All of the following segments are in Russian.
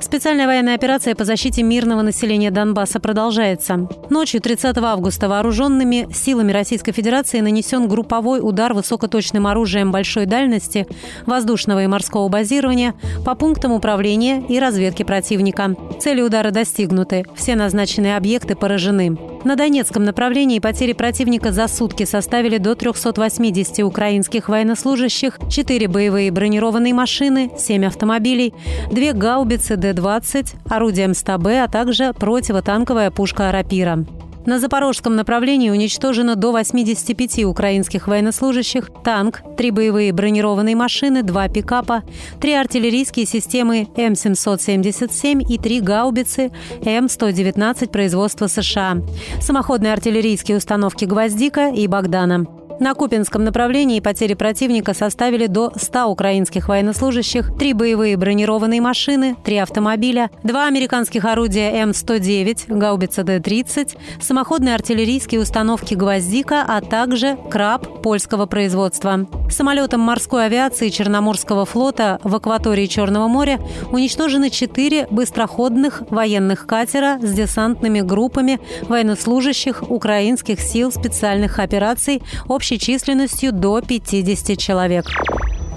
Специальная военная операция по защите мирного населения Донбасса продолжается. Ночью 30 августа вооруженными силами Российской Федерации нанесен групповой удар высокоточным оружием большой дальности воздушного и морского базирования по пунктам управления и разведки противника. Цели удара достигнуты. Все назначенные объекты поражены. На Донецком направлении потери противника за сутки составили до 380 украинских военнослужащих, 4 боевые бронированные машины, 7 автомобилей, 2 гаубицы Д-20, орудие МСТБ, а также противотанковая пушка «Рапира». На запорожском направлении уничтожено до 85 украинских военнослужащих, танк, три боевые бронированные машины, два пикапа, три артиллерийские системы М777 и три гаубицы М119 производства США, самоходные артиллерийские установки «Гвоздика» и «Богдана». На Купинском направлении потери противника составили до 100 украинских военнослужащих, три боевые бронированные машины, три автомобиля, два американских орудия М-109, гаубица Д-30, самоходные артиллерийские установки «Гвоздика», а также «Краб» польского производства. Самолетом морской авиации Черноморского флота в акватории Черного моря уничтожены четыре быстроходных военных катера с десантными группами военнослужащих украинских сил специальных операций общей численностью до 50 человек.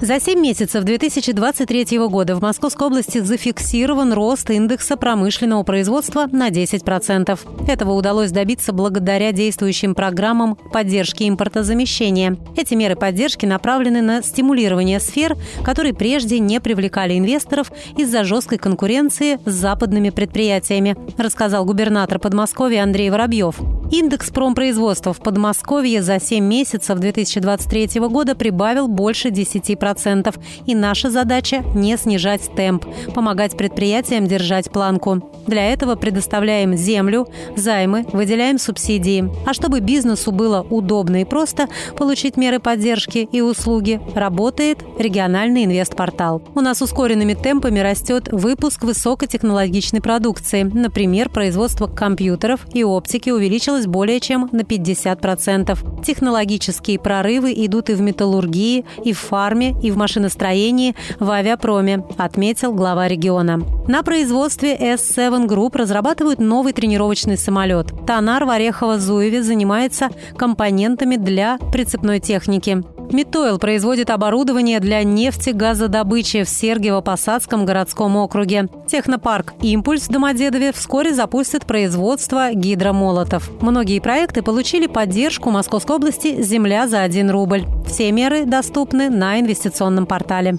За 7 месяцев 2023 года в Московской области зафиксирован рост индекса промышленного производства на 10%. Этого удалось добиться благодаря действующим программам поддержки импортозамещения. Эти меры поддержки направлены на стимулирование сфер, которые прежде не привлекали инвесторов из-за жесткой конкуренции с западными предприятиями, рассказал губернатор Подмосковья Андрей Воробьев. Индекс промпроизводства в Подмосковье за 7 месяцев 2023 года прибавил больше 10%. И наша задача – не снижать темп, помогать предприятиям держать планку. Для этого предоставляем землю, займы, выделяем субсидии. А чтобы бизнесу было удобно и просто получить меры поддержки и услуги, работает региональный инвестпортал. У нас ускоренными темпами растет выпуск высокотехнологичной продукции. Например, производство компьютеров и оптики увеличилось увеличилась более чем на 50%. Технологические прорывы идут и в металлургии, и в фарме, и в машиностроении, в авиапроме, отметил глава региона. На производстве S7 Group разрабатывают новый тренировочный самолет. Тонар в Орехово-Зуеве занимается компонентами для прицепной техники. Митойл производит оборудование для нефтегазодобычи в Сергиево-Посадском городском округе. Технопарк «Импульс» в Домодедове вскоре запустит производство гидромолотов. Многие проекты получили поддержку Московской области «Земля за 1 рубль». Все меры доступны на инвестиционном портале.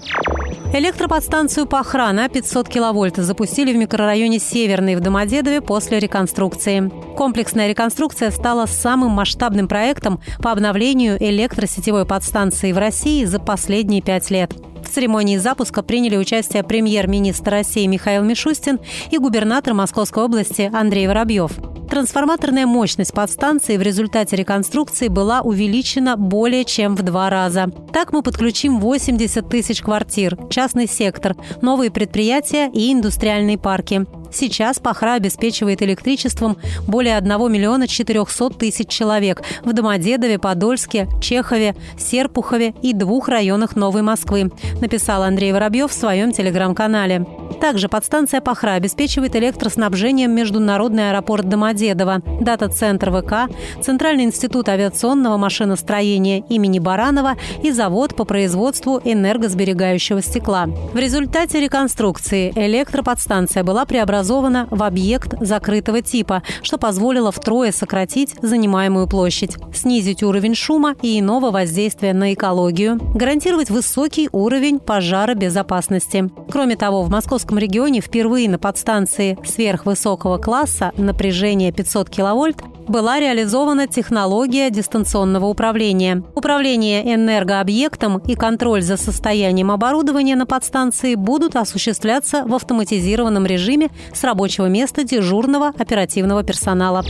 Электроподстанцию Пахра на 500 киловольт запустили в микрорайоне Северный в Домодедове после реконструкции. Комплексная реконструкция стала самым масштабным проектом по обновлению электросетевой подстанции в России за последние пять лет. В церемонии запуска приняли участие премьер-министр России Михаил Мишустин и губернатор Московской области Андрей Воробьев. Трансформаторная мощность подстанции в результате реконструкции была увеличена более чем в два раза. Так мы подключим 80 тысяч квартир, частный сектор, новые предприятия и индустриальные парки. Сейчас Пахра обеспечивает электричеством более 1 миллиона 400 тысяч человек в Домодедове, Подольске, Чехове, Серпухове и двух районах Новой Москвы, написал Андрей Воробьев в своем телеграм-канале. Также подстанция Пахра обеспечивает электроснабжением Международный аэропорт Домодедово, дата-центр ВК, Центральный институт авиационного машиностроения имени Баранова и завод по производству энергосберегающего стекла. В результате реконструкции электроподстанция была преобразована в объект закрытого типа, что позволило втрое сократить занимаемую площадь, снизить уровень шума и иного воздействия на экологию, гарантировать высокий уровень пожаробезопасности. Кроме того, в Московском Московском регионе впервые на подстанции сверхвысокого класса напряжение 500 киловольт была реализована технология дистанционного управления. Управление энергообъектом и контроль за состоянием оборудования на подстанции будут осуществляться в автоматизированном режиме с рабочего места дежурного оперативного персонала.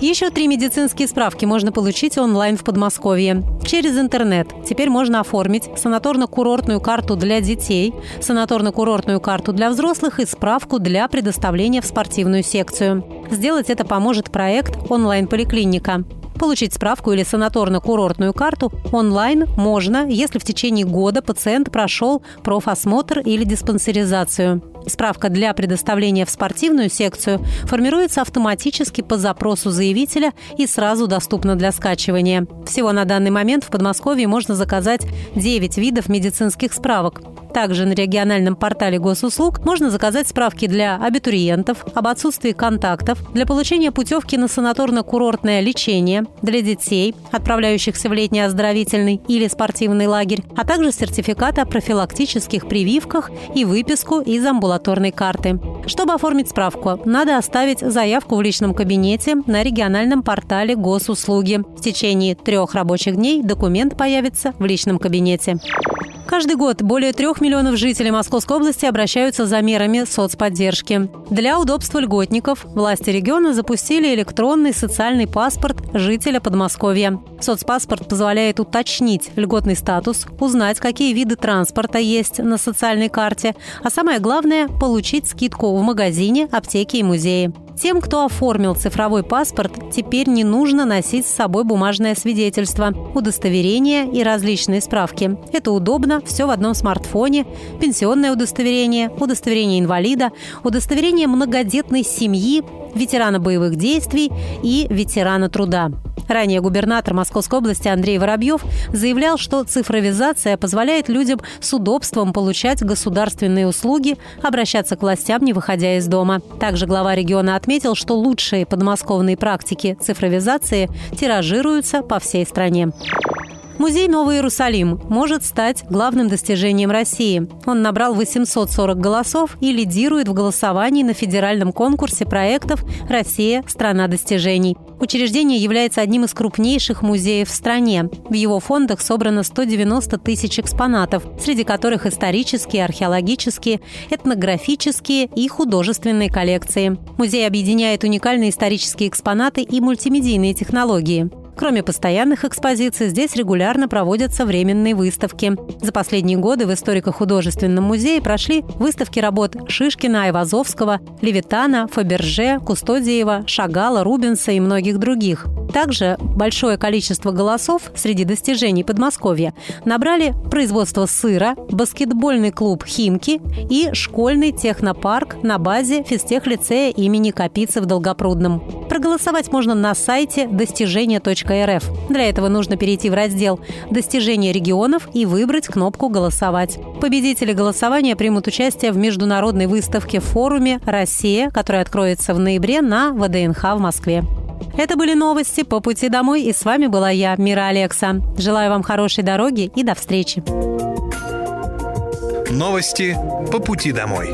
Еще три медицинские справки можно получить онлайн в Подмосковье. Через интернет. Теперь можно оформить санаторно-курортную карту для детей, санаторно-курортную карту для взрослых и справку для предоставления в спортивную секцию. Сделать это поможет проект «Онлайн-поликлиника». Получить справку или санаторно-курортную карту онлайн можно, если в течение года пациент прошел профосмотр или диспансеризацию. Справка для предоставления в спортивную секцию формируется автоматически по запросу заявителя и сразу доступна для скачивания. Всего на данный момент в Подмосковье можно заказать 9 видов медицинских справок. Также на региональном портале госуслуг можно заказать справки для абитуриентов об отсутствии контактов, для получения путевки на санаторно-курортное лечение, для детей, отправляющихся в летний оздоровительный или спортивный лагерь, а также сертификат о профилактических прививках и выписку из амбулаторной карты. Чтобы оформить справку, надо оставить заявку в личном кабинете на региональном портале госуслуги. В течение трех рабочих дней документ появится в личном кабинете. Каждый год более трех миллионов жителей Московской области обращаются за мерами соцподдержки. Для удобства льготников власти региона запустили электронный социальный паспорт жителя Подмосковья. Соцпаспорт позволяет уточнить льготный статус, узнать, какие виды транспорта есть на социальной карте, а самое главное – получить скидку в магазине, аптеке и музее. Тем, кто оформил цифровой паспорт, теперь не нужно носить с собой бумажное свидетельство, удостоверение и различные справки. Это удобно, все в одном смартфоне. Пенсионное удостоверение, удостоверение инвалида, удостоверение многодетной семьи, ветерана боевых действий и ветерана труда. Ранее губернатор Московской области Андрей Воробьев заявлял, что цифровизация позволяет людям с удобством получать государственные услуги, обращаться к властям, не выходя из дома. Также глава региона отметил, что лучшие подмосковные практики цифровизации тиражируются по всей стране. Музей Новый Иерусалим может стать главным достижением России. Он набрал 840 голосов и лидирует в голосовании на федеральном конкурсе проектов «Россия – страна достижений». Учреждение является одним из крупнейших музеев в стране. В его фондах собрано 190 тысяч экспонатов, среди которых исторические, археологические, этнографические и художественные коллекции. Музей объединяет уникальные исторические экспонаты и мультимедийные технологии. Кроме постоянных экспозиций, здесь регулярно проводятся временные выставки. За последние годы в историко-художественном музее прошли выставки работ Шишкина, Айвазовского, Левитана, Фаберже, Кустодиева, Шагала, Рубенса и многих других. Также большое количество голосов среди достижений Подмосковья набрали производство сыра, баскетбольный клуб «Химки» и школьный технопарк на базе физтехлицея имени Капицы в Долгопрудном. Проголосовать можно на сайте достижения.рф. Для этого нужно перейти в раздел «Достижения регионов» и выбрать кнопку «Голосовать». Победители голосования примут участие в международной выставке форуме «Россия», которая откроется в ноябре на ВДНХ в Москве. Это были новости по пути домой, и с вами была я, Мира Алекса. Желаю вам хорошей дороги и до встречи. Новости по пути домой.